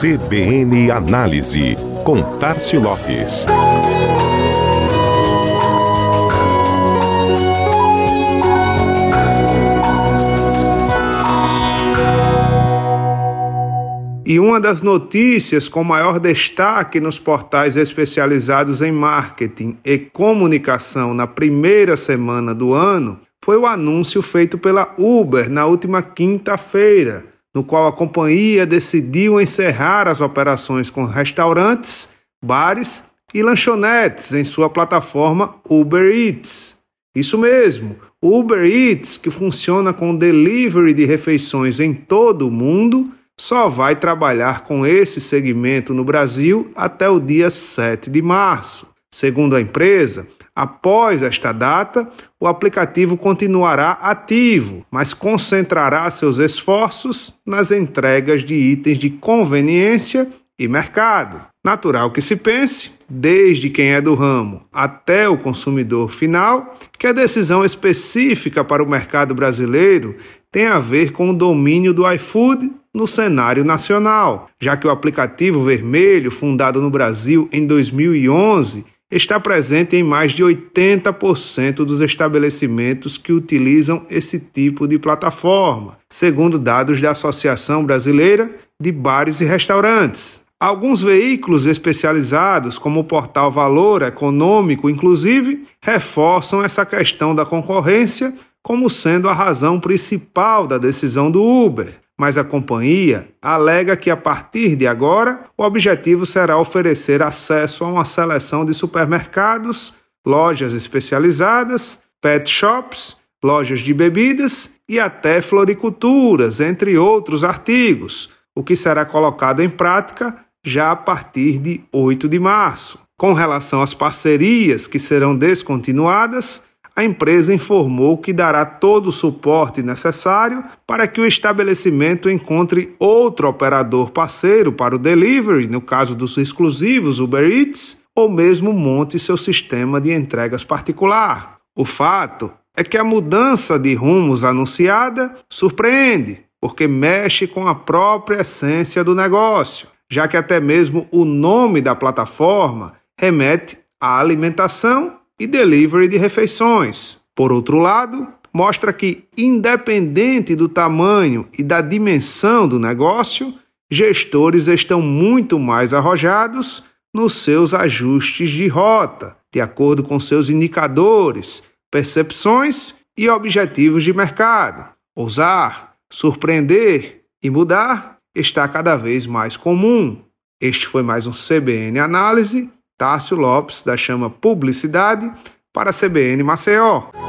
CBN Análise, com Tarcio Lopes. E uma das notícias com maior destaque nos portais especializados em marketing e comunicação na primeira semana do ano foi o anúncio feito pela Uber na última quinta-feira, no qual a companhia decidiu encerrar as operações com restaurantes, bares e lanchonetes em sua plataforma Uber Eats. Isso mesmo, Uber Eats, que funciona com delivery de refeições em todo o mundo, só vai trabalhar com esse segmento no Brasil até o dia 7 de março. Segundo a empresa, após esta data, o aplicativo continuará ativo, mas concentrará seus esforços nas entregas de itens de conveniência e mercado. Natural que se pense, desde quem é do ramo até o consumidor final, que a decisão específica para o mercado brasileiro tem a ver com o domínio do iFood no cenário nacional, já que o aplicativo vermelho, fundado no Brasil em 2011, está presente em mais de 80% dos estabelecimentos que utilizam esse tipo de plataforma, segundo dados da Associação Brasileira de Bares e Restaurantes. Alguns veículos especializados, como o portal Valor Econômico, inclusive, reforçam essa questão da concorrência como sendo a razão principal da decisão do Uber, mas a companhia alega que a partir de agora o objetivo será oferecer acesso a uma seleção de supermercados, lojas especializadas, pet shops, lojas de bebidas e até floriculturas, entre outros artigos, o que será colocado em prática já a partir de 8 de março. Com relação às parcerias que serão descontinuadas, a empresa informou que dará todo o suporte necessário para que o estabelecimento encontre outro operador parceiro para o delivery, no caso dos exclusivos Uber Eats, ou mesmo monte seu sistema de entregas particular. O fato é que a mudança de rumos anunciada surpreende, porque mexe com a própria essência do negócio, já que até mesmo o nome da plataforma remete à alimentação e delivery de refeições. Por outro lado, mostra que, independente do tamanho e da dimensão do negócio, gestores estão muito mais arrojados nos seus ajustes de rota, de acordo com seus indicadores, percepções e objetivos de mercado. Ousar, surpreender e mudar está cada vez mais comum. Este foi mais um CBN Análise Tássio Lopes, da Chama Publicidade, para a CBN Maceió.